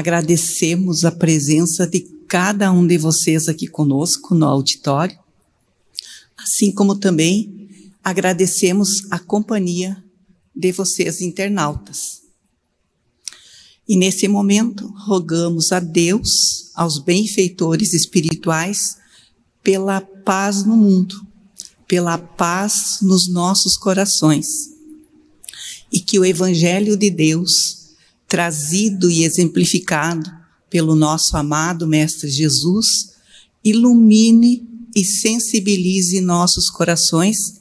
Agradecemos a presença de cada um de vocês aqui conosco no auditório, assim como também agradecemos a companhia de vocês internautas. E nesse momento, rogamos a Deus, aos benfeitores espirituais, pela paz no mundo, pela paz nos nossos corações. E que o Evangelho de Deus, trazido e exemplificado pelo nosso amado Mestre Jesus, ilumine e sensibilize nossos corações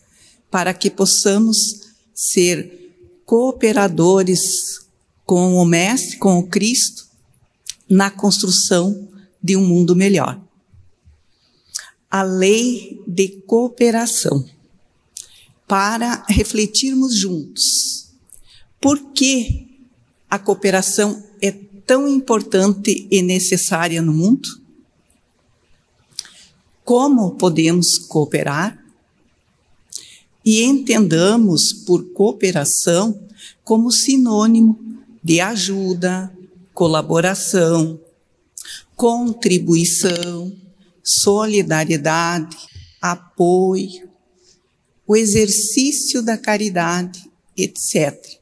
para que possamos ser cooperadores com o Mestre, com o Cristo, na construção de um mundo melhor. A lei de cooperação, para refletirmos juntos. Por que a cooperação é tão importante e necessária no mundo? Como podemos cooperar? E entendamos por cooperação como sinônimo de ajuda, colaboração, contribuição, solidariedade, apoio, o exercício da caridade, etc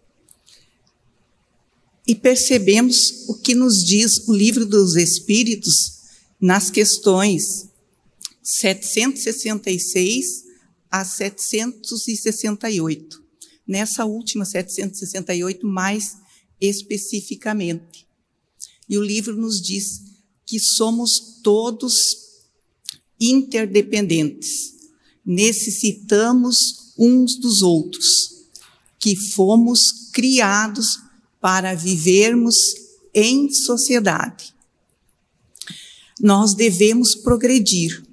e percebemos o que nos diz o livro dos Espíritos nas questões 766 a 768. Nessa última 768 mais especificamente. E o livro nos diz que somos todos interdependentes. Necessitamos uns dos outros, que fomos criados para vivermos em sociedade. Nós devemos progredir,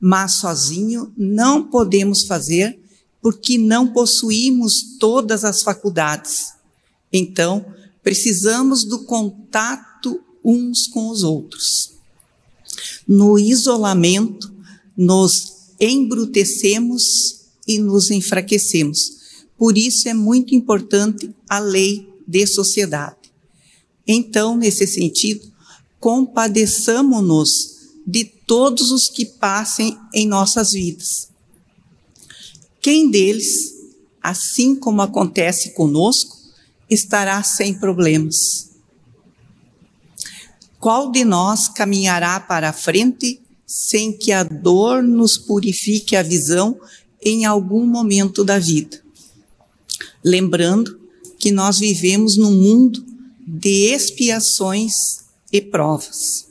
mas sozinho não podemos fazer porque não possuímos todas as faculdades. Então, precisamos do contato uns com os outros. No isolamento, nos embrutecemos e nos enfraquecemos. Por isso é muito importante a lei de sociedade. Então, nesse sentido, compadeçamos-nos de todos os que passem em nossas vidas. Quem deles, assim como acontece conosco, estará sem problemas? Qual de nós caminhará para a frente sem que a dor nos purifique a visão em algum momento da vida? Lembrando que nós vivemos num mundo de expiações e provas.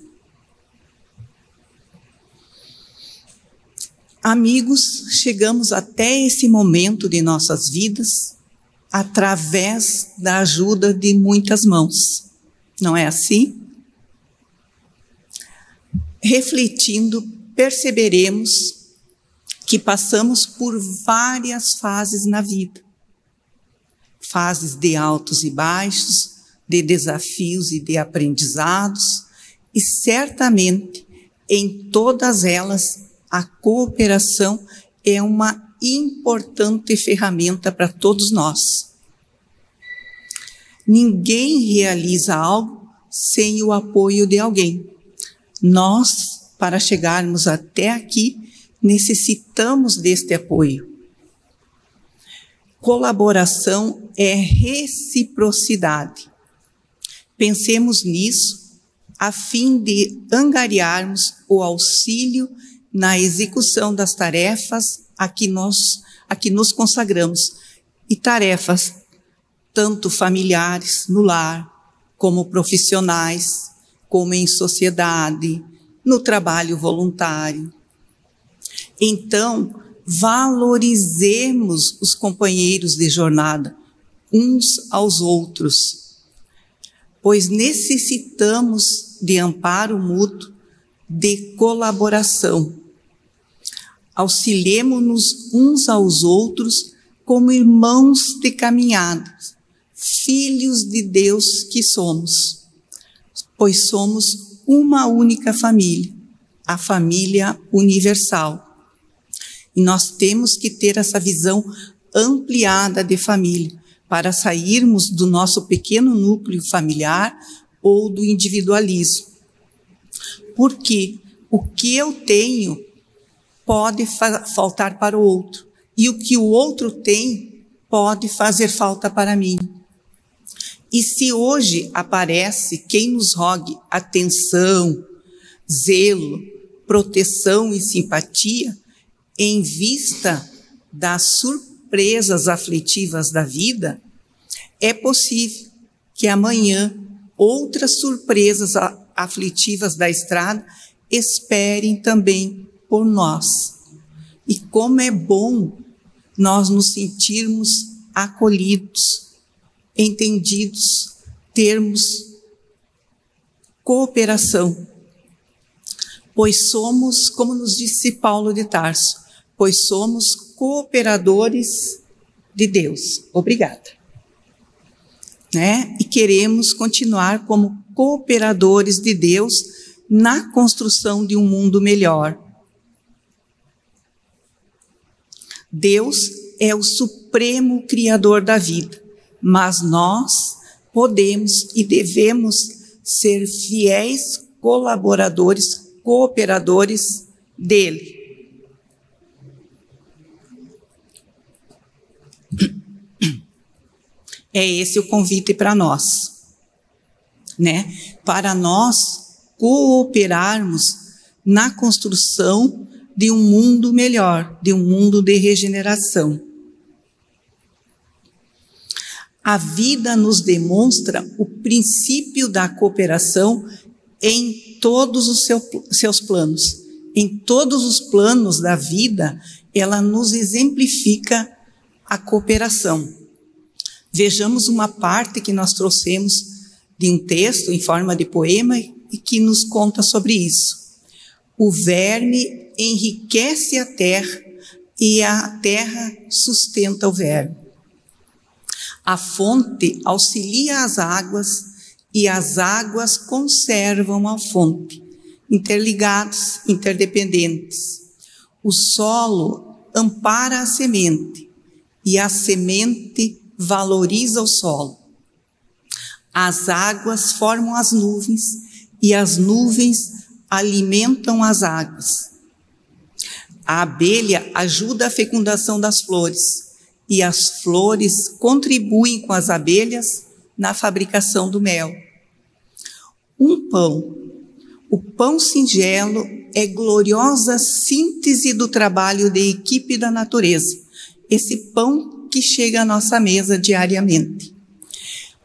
Amigos, chegamos até esse momento de nossas vidas através da ajuda de muitas mãos. Não é assim? Refletindo, perceberemos que passamos por várias fases na vida fases de altos e baixos, de desafios e de aprendizados, e certamente em todas elas a cooperação é uma importante ferramenta para todos nós. Ninguém realiza algo sem o apoio de alguém. Nós, para chegarmos até aqui, necessitamos deste apoio. Colaboração é reciprocidade. Pensemos nisso a fim de angariarmos o auxílio na execução das tarefas a que nós a que nos consagramos e tarefas tanto familiares no lar, como profissionais, como em sociedade, no trabalho voluntário. Então, valorizemos os companheiros de jornada uns aos outros, pois necessitamos de amparo mútuo, de colaboração. Auxiliemos-nos uns aos outros como irmãos de caminhada, filhos de Deus que somos, pois somos uma única família, a família universal e nós temos que ter essa visão ampliada de família para sairmos do nosso pequeno núcleo familiar ou do individualismo. Porque o que eu tenho pode faltar para o outro, e o que o outro tem pode fazer falta para mim. E se hoje aparece quem nos rogue atenção, zelo, proteção e simpatia, em vista das surpresas aflitivas da vida, é possível que amanhã outras surpresas aflitivas da estrada esperem também por nós. E como é bom nós nos sentirmos acolhidos, entendidos, termos cooperação. Pois somos, como nos disse Paulo de Tarso, pois somos cooperadores de Deus. Obrigada. Né? E queremos continuar como cooperadores de Deus na construção de um mundo melhor. Deus é o supremo criador da vida, mas nós podemos e devemos ser fiéis colaboradores, cooperadores dele. É esse o convite para nós, né? Para nós cooperarmos na construção de um mundo melhor, de um mundo de regeneração. A vida nos demonstra o princípio da cooperação em todos os seu, seus planos. Em todos os planos da vida, ela nos exemplifica a cooperação. Vejamos uma parte que nós trouxemos de um texto em forma de poema e que nos conta sobre isso. O verme enriquece a terra e a terra sustenta o verme. A fonte auxilia as águas e as águas conservam a fonte, interligados, interdependentes. O solo ampara a semente e a semente valoriza o solo. As águas formam as nuvens e as nuvens alimentam as águas. A abelha ajuda a fecundação das flores e as flores contribuem com as abelhas na fabricação do mel. Um pão. O pão singelo é gloriosa síntese do trabalho de equipe da natureza. Esse pão que chega à nossa mesa diariamente.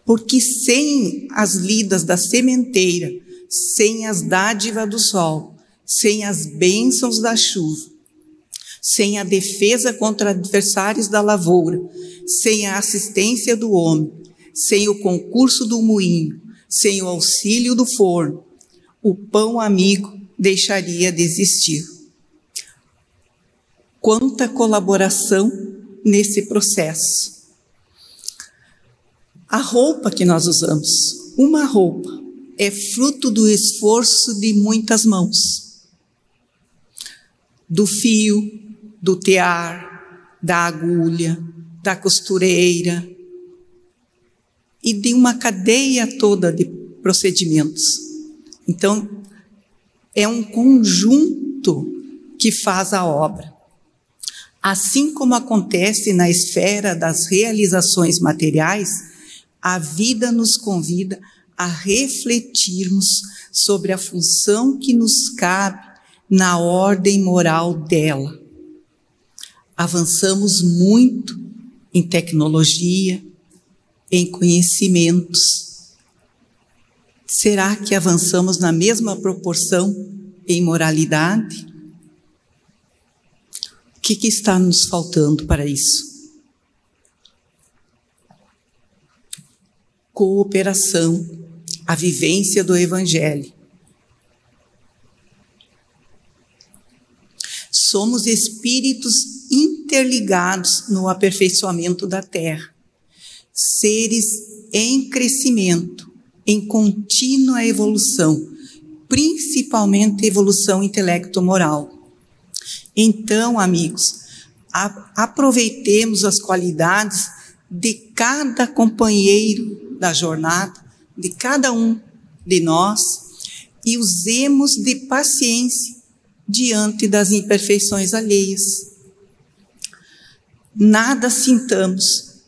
Porque sem as lidas da sementeira, sem as dádivas do sol, sem as bênçãos da chuva, sem a defesa contra adversários da lavoura, sem a assistência do homem, sem o concurso do moinho, sem o auxílio do forno, o pão amigo deixaria de existir. Quanta colaboração nesse processo. A roupa que nós usamos, uma roupa, é fruto do esforço de muitas mãos. Do fio, do tear, da agulha, da costureira e de uma cadeia toda de procedimentos. Então, é um conjunto que faz a obra. Assim como acontece na esfera das realizações materiais, a vida nos convida a refletirmos sobre a função que nos cabe na ordem moral dela. Avançamos muito em tecnologia, em conhecimentos. Será que avançamos na mesma proporção em moralidade? Que, que está nos faltando para isso? Cooperação a vivência do Evangelho. Somos espíritos interligados no aperfeiçoamento da terra, seres em crescimento, em contínua evolução, principalmente evolução intelecto-moral. Então, amigos, aproveitemos as qualidades de cada companheiro da jornada de cada um de nós e usemos de paciência diante das imperfeições alheias. Nada sintamos,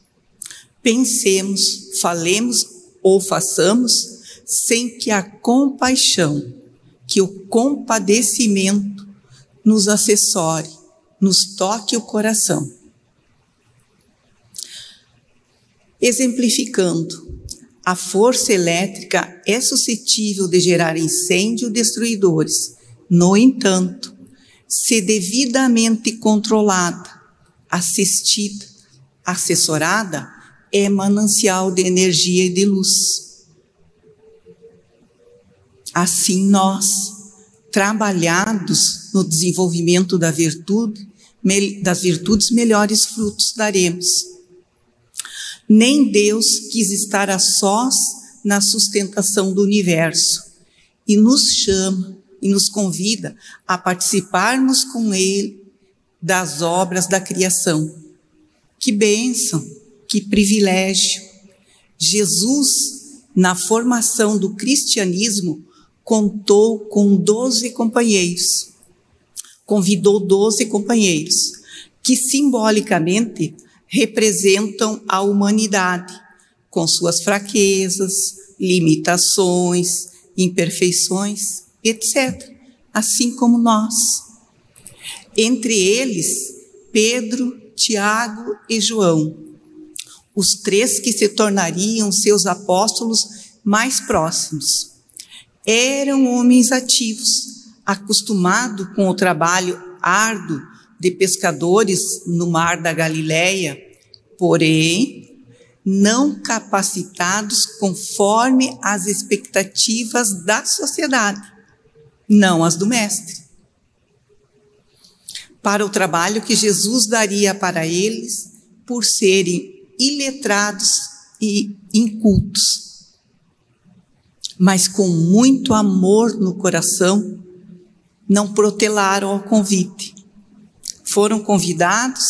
pensemos, falemos ou façamos sem que a compaixão, que o compadecimento nos assessore, nos toque o coração. Exemplificando, a força elétrica é suscetível de gerar incêndio destruidores. No entanto, se devidamente controlada, assistida, assessorada, é manancial de energia e de luz. Assim nós, trabalhados no desenvolvimento da virtude, das virtudes, melhores frutos daremos nem Deus quis estar a sós na sustentação do universo e nos chama e nos convida a participarmos com Ele das obras da criação. Que bênção, que privilégio! Jesus, na formação do cristianismo, contou com doze companheiros. Convidou doze companheiros, que simbolicamente representam a humanidade, com suas fraquezas, limitações, imperfeições, etc., assim como nós. Entre eles, Pedro, Tiago e João, os três que se tornariam seus apóstolos mais próximos. Eram homens ativos, acostumados com o trabalho árduo de pescadores no mar da Galileia, porém não capacitados conforme as expectativas da sociedade, não as do mestre. Para o trabalho que Jesus daria para eles por serem iletrados e incultos, mas com muito amor no coração, não protelaram ao convite foram convidados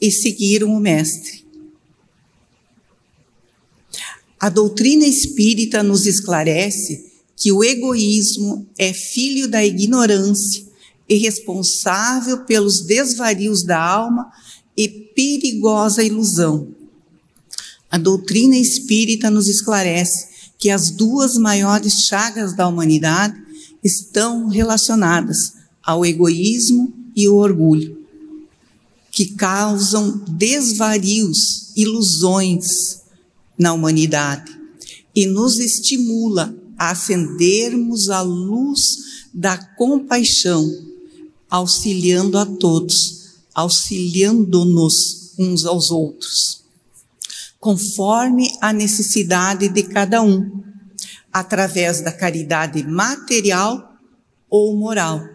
e seguiram o Mestre. A doutrina espírita nos esclarece que o egoísmo é filho da ignorância e responsável pelos desvarios da alma e perigosa ilusão. A doutrina espírita nos esclarece que as duas maiores chagas da humanidade estão relacionadas ao egoísmo e o orgulho que causam desvarios, ilusões na humanidade e nos estimula a acendermos a luz da compaixão, auxiliando a todos, auxiliando-nos uns aos outros, conforme a necessidade de cada um, através da caridade material ou moral.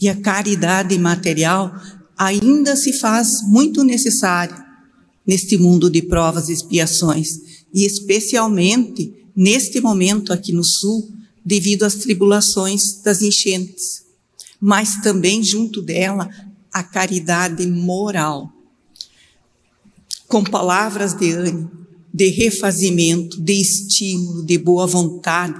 E a caridade material ainda se faz muito necessário neste mundo de provas e expiações, e especialmente neste momento aqui no Sul, devido às tribulações das enchentes, mas também junto dela a caridade moral. Com palavras de ânimo, de refazimento, de estímulo, de boa vontade,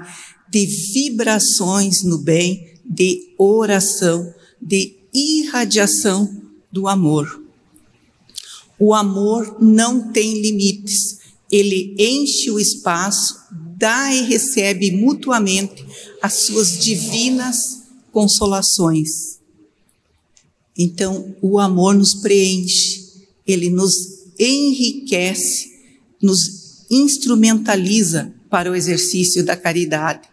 de vibrações no bem, de oração, de irradiação do amor. O amor não tem limites, ele enche o espaço, dá e recebe mutuamente as suas divinas consolações. Então, o amor nos preenche, ele nos enriquece, nos instrumentaliza para o exercício da caridade.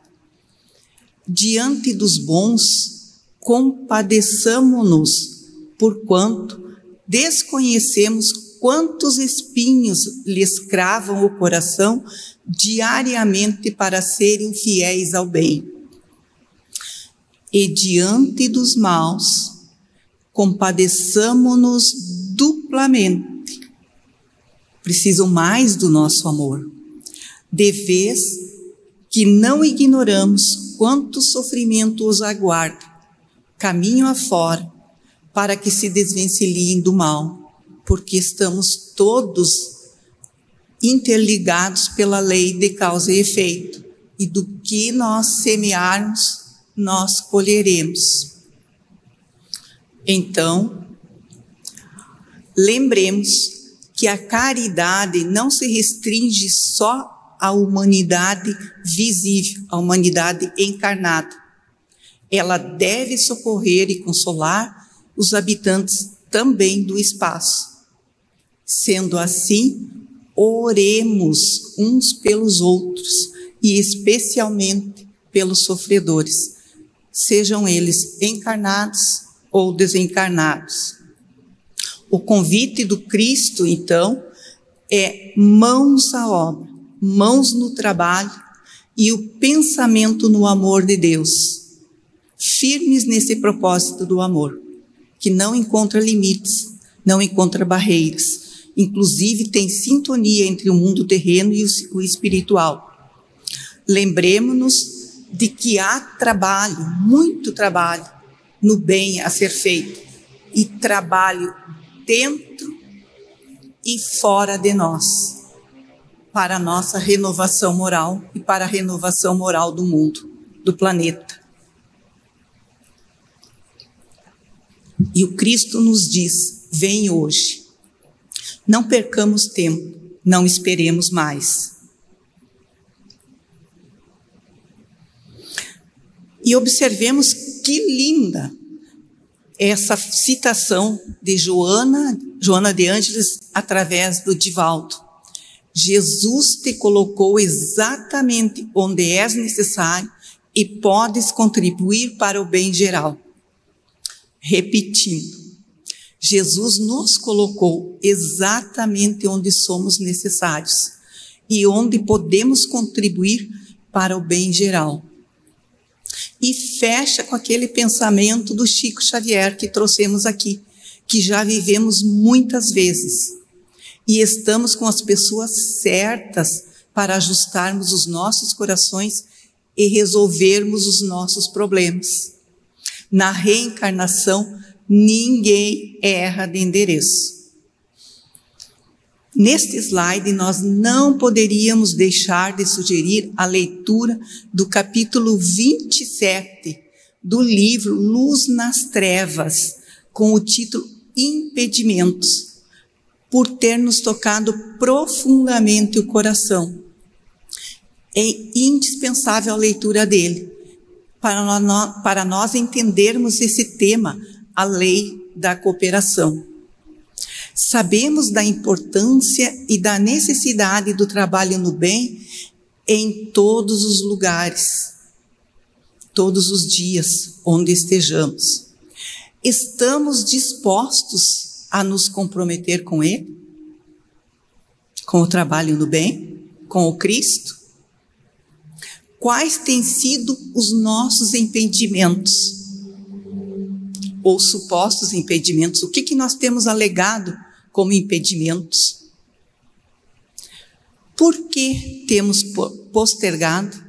Diante dos bons, compadeçamo-nos porquanto desconhecemos quantos espinhos lhes cravam o coração diariamente para serem fiéis ao bem. E diante dos maus, compadeçamo-nos duplamente. Precisam mais do nosso amor. De vez que não ignoramos quanto sofrimento os aguarda, caminho afora, para que se desvencilhem do mal, porque estamos todos interligados pela lei de causa e efeito, e do que nós semearmos, nós colheremos. Então, lembremos que a caridade não se restringe só à humanidade visível, à humanidade encarnada. Ela deve socorrer e consolar os habitantes também do espaço. Sendo assim, oremos uns pelos outros e especialmente pelos sofredores, sejam eles encarnados ou desencarnados. O convite do Cristo, então, é mãos à obra, mãos no trabalho e o pensamento no amor de Deus, firmes nesse propósito do amor, que não encontra limites, não encontra barreiras, inclusive tem sintonia entre o mundo terreno e o espiritual. Lembremos-nos de que há trabalho, muito trabalho, no bem a ser feito, e trabalho dentro e fora de nós, para a nossa renovação moral e para a renovação moral do mundo, do planeta. E o Cristo nos diz: vem hoje. Não percamos tempo, não esperemos mais. E observemos que linda essa citação de Joana, Joana de Ângeles, através do Divaldo. Jesus te colocou exatamente onde és necessário e podes contribuir para o bem geral. Repetindo, Jesus nos colocou exatamente onde somos necessários e onde podemos contribuir para o bem geral e fecha com aquele pensamento do Chico Xavier que trouxemos aqui, que já vivemos muitas vezes. E estamos com as pessoas certas para ajustarmos os nossos corações e resolvermos os nossos problemas. Na reencarnação, ninguém erra de endereço. Neste slide, nós não poderíamos deixar de sugerir a leitura do capítulo 27 do livro Luz nas Trevas, com o título Impedimentos, por ter nos tocado profundamente o coração. É indispensável a leitura dele, para nós, entendermos esse tema, a lei da cooperação. Sabemos da importância e da necessidade do trabalho no bem em todos os lugares, todos os dias onde estejamos. Estamos dispostos a nos comprometer com Ele? Com o trabalho no bem? Com o Cristo? Quais têm sido os nossos impedimentos? Ou supostos impedimentos? O que, que nós temos alegado como impedimentos. Por que temos postergado,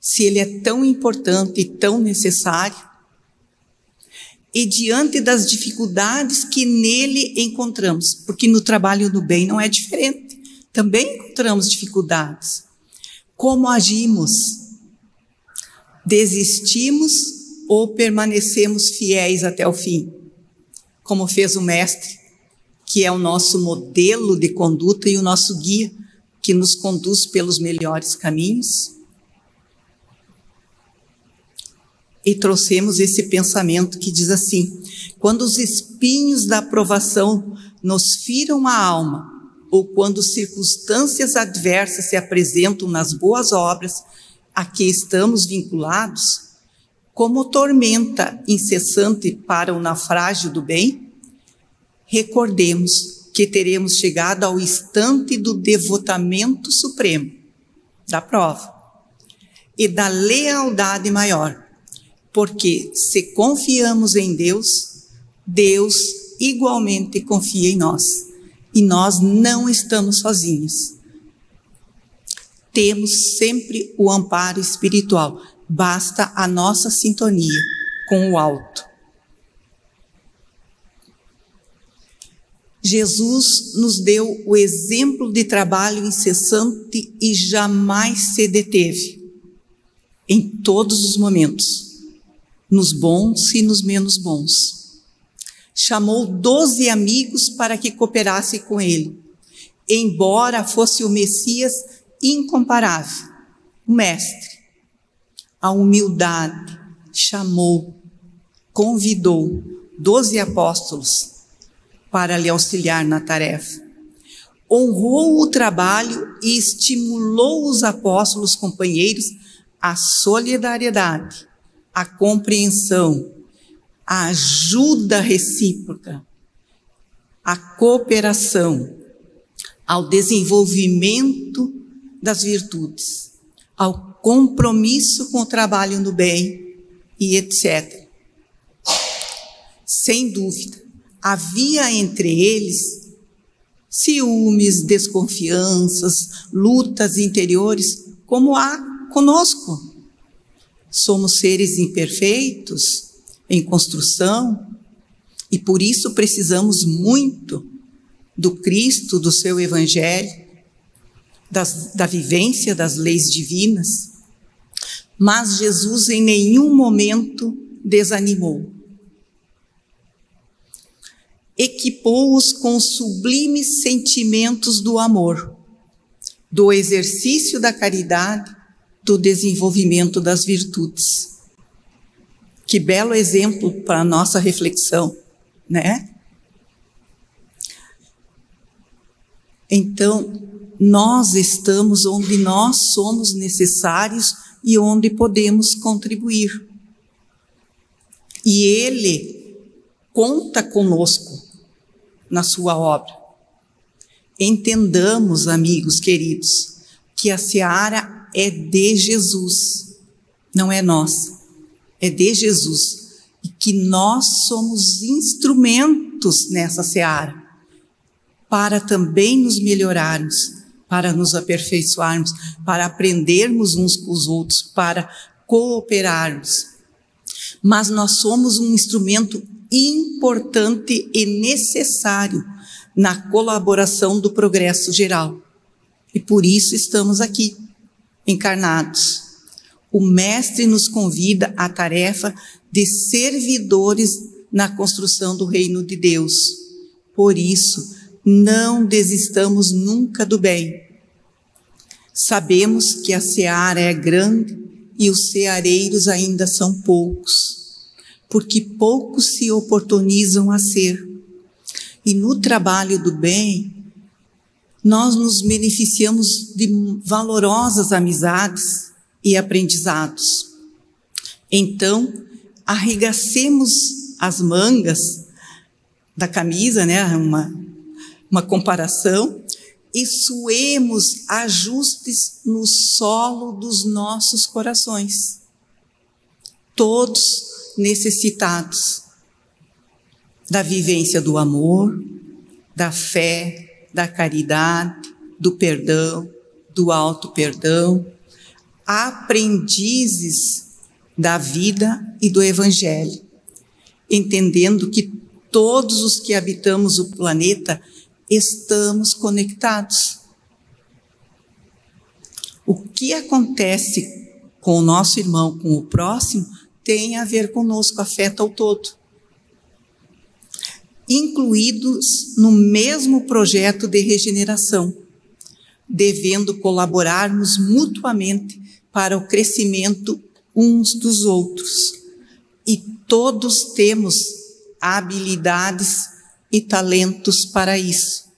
se ele é tão importante e tão necessário? E diante das dificuldades que nele encontramos, porque no trabalho do bem não é diferente, também encontramos dificuldades. Como agimos? Desistimos ou permanecemos fiéis até o fim? Como fez o Mestre que é o nosso modelo de conduta e o nosso guia, que nos conduz pelos melhores caminhos. E trouxemos esse pensamento que diz assim: quando os espinhos da aprovação nos firam a alma, ou quando circunstâncias adversas se apresentam nas boas obras a que estamos vinculados, como tormenta incessante para o naufrágio do bem, recordemos que teremos chegado ao instante do devotamento supremo, da prova, e da lealdade maior, porque se confiamos em Deus, Deus igualmente confia em nós, e nós não estamos sozinhos. Temos sempre o amparo espiritual, basta a nossa sintonia com o alto. Jesus nos deu o exemplo de trabalho incessante e jamais se deteve. em todos os momentos, nos bons e nos menos bons. Chamou doze amigos para que cooperassem com ele, embora fosse o Messias incomparável, o Mestre. A humildade chamou, convidou doze apóstolos para lhe auxiliar na tarefa. Honrou o trabalho e estimulou os apóstolos companheiros à solidariedade, à compreensão, à ajuda recíproca, à cooperação, ao desenvolvimento das virtudes, ao compromisso com o trabalho no bem e etc. Sem dúvida, havia entre eles ciúmes, desconfianças, lutas interiores, como há conosco. Somos seres imperfeitos, em construção, e por isso precisamos muito do Cristo, do seu Evangelho, das, da vivência das leis divinas. Mas Jesus em nenhum momento desanimou equipou-os com sublimes sentimentos do amor, do exercício da caridade, do desenvolvimento das virtudes. Que belo exemplo para a nossa reflexão, né? Então, nós estamos onde nós somos necessários e onde podemos contribuir. E Ele conta conosco na sua obra. Entendamos, amigos queridos, que a seara é de Jesus, não é nossa, é de Jesus. E que nós somos instrumentos nessa seara para também nos melhorarmos, para nos aperfeiçoarmos, para aprendermos uns com os outros, para cooperarmos. Mas nós somos um instrumento importante e necessário na colaboração do progresso geral. E por isso estamos aqui, encarnados. O Mestre nos convida à tarefa de servidores na construção do reino de Deus. Por isso, não desistamos nunca do bem. Sabemos que a seara é grande e os ceareiros ainda são poucos porque poucos se oportunizam a ser. E no trabalho do bem, nós nos beneficiamos de valorosas amizades e aprendizados. Então, arregacemos as mangas da camisa, né, uma, uma comparação, e suemos ajustes no solo dos nossos corações. Todos necessitados da vivência do amor, da fé, da caridade, do perdão, do alto perdão, aprendizes da vida e do evangelho, entendendo que todos os que habitamos o planeta estamos conectados. O que acontece com o nosso irmão, com o próximo, tem a ver conosco, afeta o todo. Incluídos no mesmo projeto de regeneração, devendo colaborarmos mutuamente para o crescimento uns dos outros. E todos temos habilidades e talentos para isso.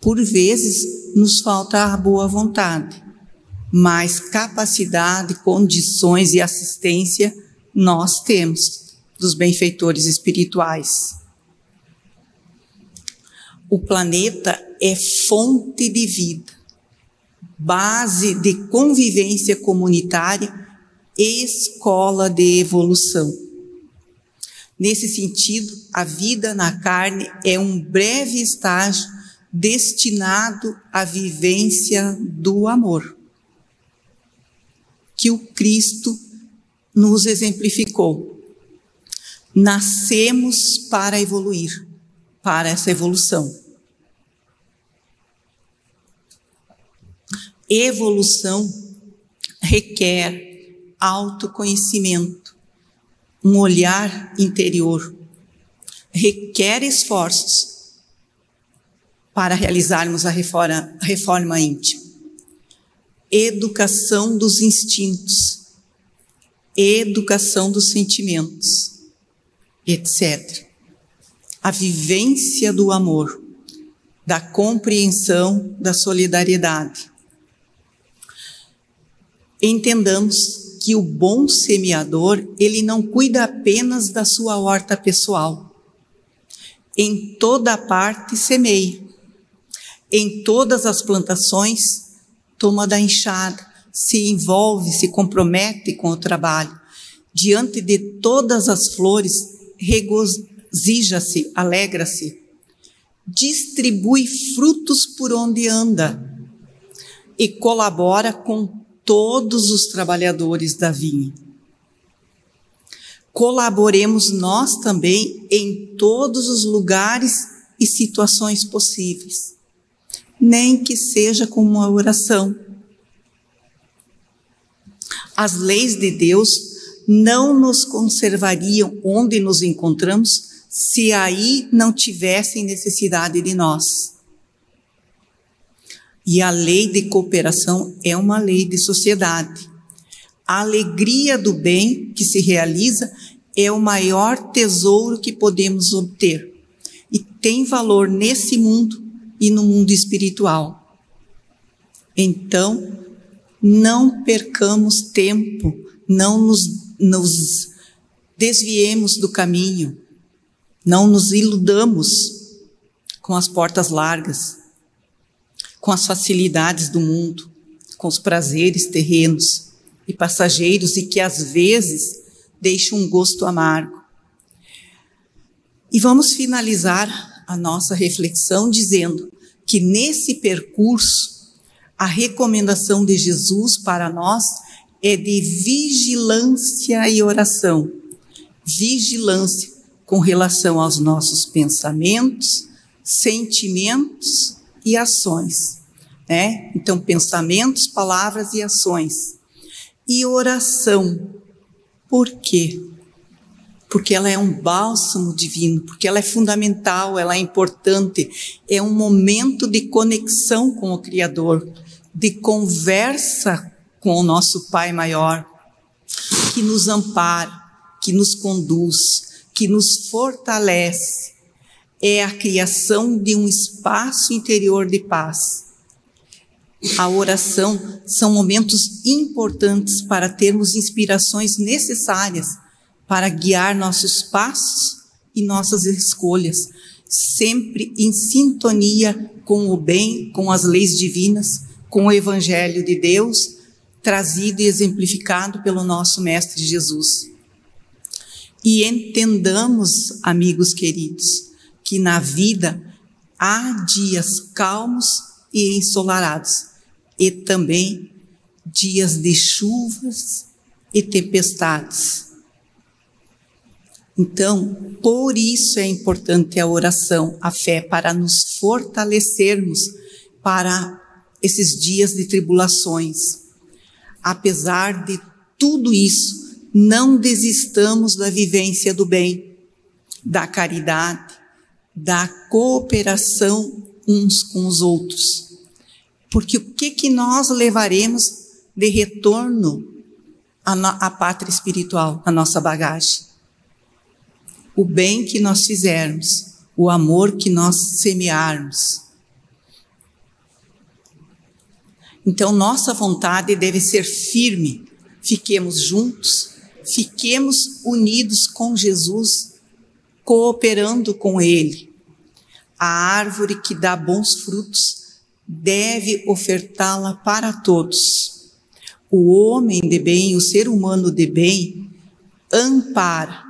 Por vezes nos falta a boa vontade mas capacidade, condições e assistência nós temos dos benfeitores espirituais. O planeta é fonte de vida, base de convivência comunitária escola de evolução. Nesse sentido, a vida na carne é um breve estágio destinado à vivência do amor que o Cristo nos exemplificou. Nascemos para evoluir, para essa evolução. Evolução requer autoconhecimento, um olhar interior. Requer esforços para realizarmos a reforma, reforma íntima. Educação dos instintos, educação dos sentimentos, etc. A vivência do amor, da compreensão, da solidariedade. Entendamos que o bom semeador, ele não cuida apenas da sua horta pessoal. Em toda parte semeia. Em todas as plantações, toma da enxada, se envolve, se compromete com o trabalho. Diante de todas as flores, regozija-se, alegra-se. Distribui frutos por onde anda e colabora com todos os trabalhadores da vinha. Colaboremos nós também em todos os lugares e situações possíveis, nem que seja com uma oração. As leis de Deus não nos conservariam onde nos encontramos se aí não tivessem necessidade de nós. E a lei de cooperação é uma lei de sociedade. A alegria do bem que se realiza é o maior tesouro que podemos obter e tem valor nesse mundo e no mundo espiritual. Então, não percamos tempo, não nos, nos desviemos do caminho, não nos iludamos com as portas largas com as facilidades do mundo, com os prazeres terrenos e passageiros e que às vezes deixam um gosto amargo. E vamos finalizar a nossa reflexão dizendo que nesse percurso a recomendação de Jesus para nós é de vigilância e oração. Vigilância com relação aos nossos pensamentos, sentimentos e ações, né? Então, pensamentos, palavras e ações. E oração. Por quê? Porque ela é um bálsamo divino, porque ela é fundamental, ela é importante, é um momento de conexão com o Criador, de conversa com o nosso Pai maior, que nos ampara, que nos conduz, que nos fortalece, é a criação de um espaço interior de paz. A oração são momentos importantes para termos inspirações necessárias para guiar nossos passos e nossas escolhas, sempre em sintonia com o bem, com as leis divinas, com o Evangelho de Deus, trazido e exemplificado pelo nosso Mestre Jesus. E entendamos, amigos queridos, que na vida há dias calmos e ensolarados, e também dias de chuvas e tempestades. Então, por isso é importante a oração, a fé, para nos fortalecermos para esses dias de tribulações. Apesar de tudo isso, não desistamos da vivência do bem, da caridade, da cooperação uns com os outros. Porque o que que nós levaremos de retorno à, à pátria espiritual, à nossa bagagem? O bem que nós fizermos, o amor que nós semearmos. Então, nossa vontade deve ser firme. Fiquemos juntos, fiquemos unidos com Jesus, cooperando com Ele a árvore que dá bons frutos deve ofertá-la para todos. O homem de bem, o ser humano de bem, ampara,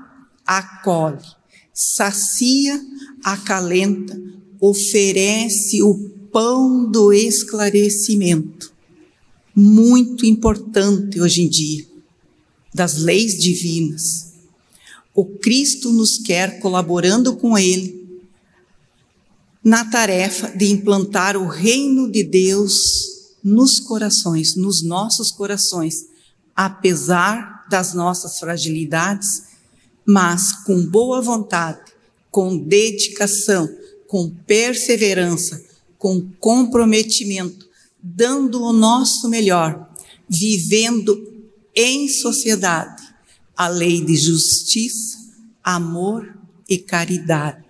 acolhe, sacia, acalenta, oferece o pão do esclarecimento. Muito importante hoje em dia, das leis divinas. O Cristo nos quer colaborando com Ele na tarefa de implantar o reino de Deus nos corações, nos nossos corações, apesar das nossas fragilidades, mas com boa vontade, com dedicação, com perseverança, com comprometimento, dando o nosso melhor, vivendo em sociedade a lei de justiça, amor e caridade.